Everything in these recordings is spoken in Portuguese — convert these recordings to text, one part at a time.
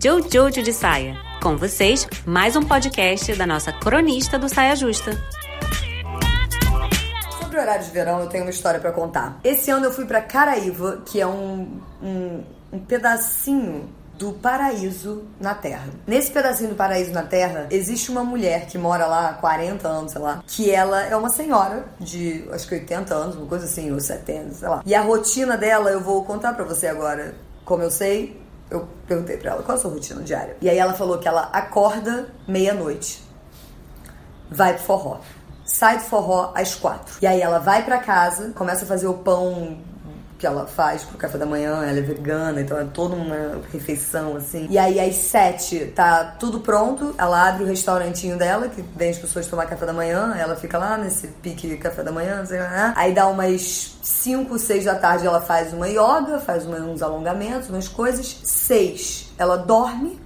Jojo de Saia. Com vocês, mais um podcast da nossa cronista do Saia Justa. Sobre o horário de verão, eu tenho uma história para contar. Esse ano eu fui para Caraíva, que é um, um, um pedacinho do paraíso na Terra. Nesse pedacinho do paraíso na Terra, existe uma mulher que mora lá há 40 anos, sei lá, que ela é uma senhora de acho que 80 anos, uma coisa assim, ou 70, sei lá. E a rotina dela eu vou contar para você agora. Como eu sei, eu perguntei pra ela qual é a sua rotina diária. E aí ela falou que ela acorda meia-noite, vai pro forró. Sai do forró às quatro. E aí ela vai para casa, começa a fazer o pão que ela faz pro café da manhã, ela é vegana, então é toda uma refeição, assim. E aí, às sete, tá tudo pronto, ela abre o restaurantinho dela, que vem as pessoas tomar café da manhã, ela fica lá nesse pique café da manhã, sei lá, né? Aí dá umas cinco, seis da tarde, ela faz uma yoga, faz uns alongamentos, umas coisas. Seis, ela dorme,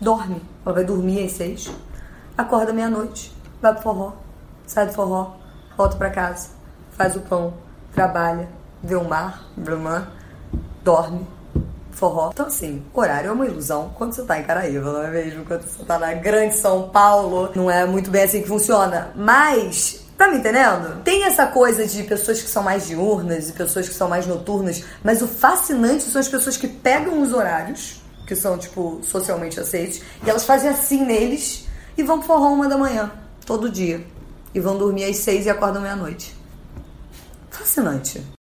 dorme, ela vai dormir às seis, acorda meia-noite, vai pro forró, sai do forró, volta pra casa, faz o pão, trabalha, vê o mar, mar, dorme, forró. Então, assim, horário é uma ilusão quando você tá em Caraíba, não é mesmo? Quando você tá na grande São Paulo, não é muito bem assim que funciona. Mas, tá me entendendo? Tem essa coisa de pessoas que são mais diurnas e pessoas que são mais noturnas, mas o fascinante são as pessoas que pegam os horários, que são, tipo, socialmente aceitos, e elas fazem assim neles e vão forró uma da manhã, todo dia. E vão dormir às seis e acordam meia-noite. Fascinante.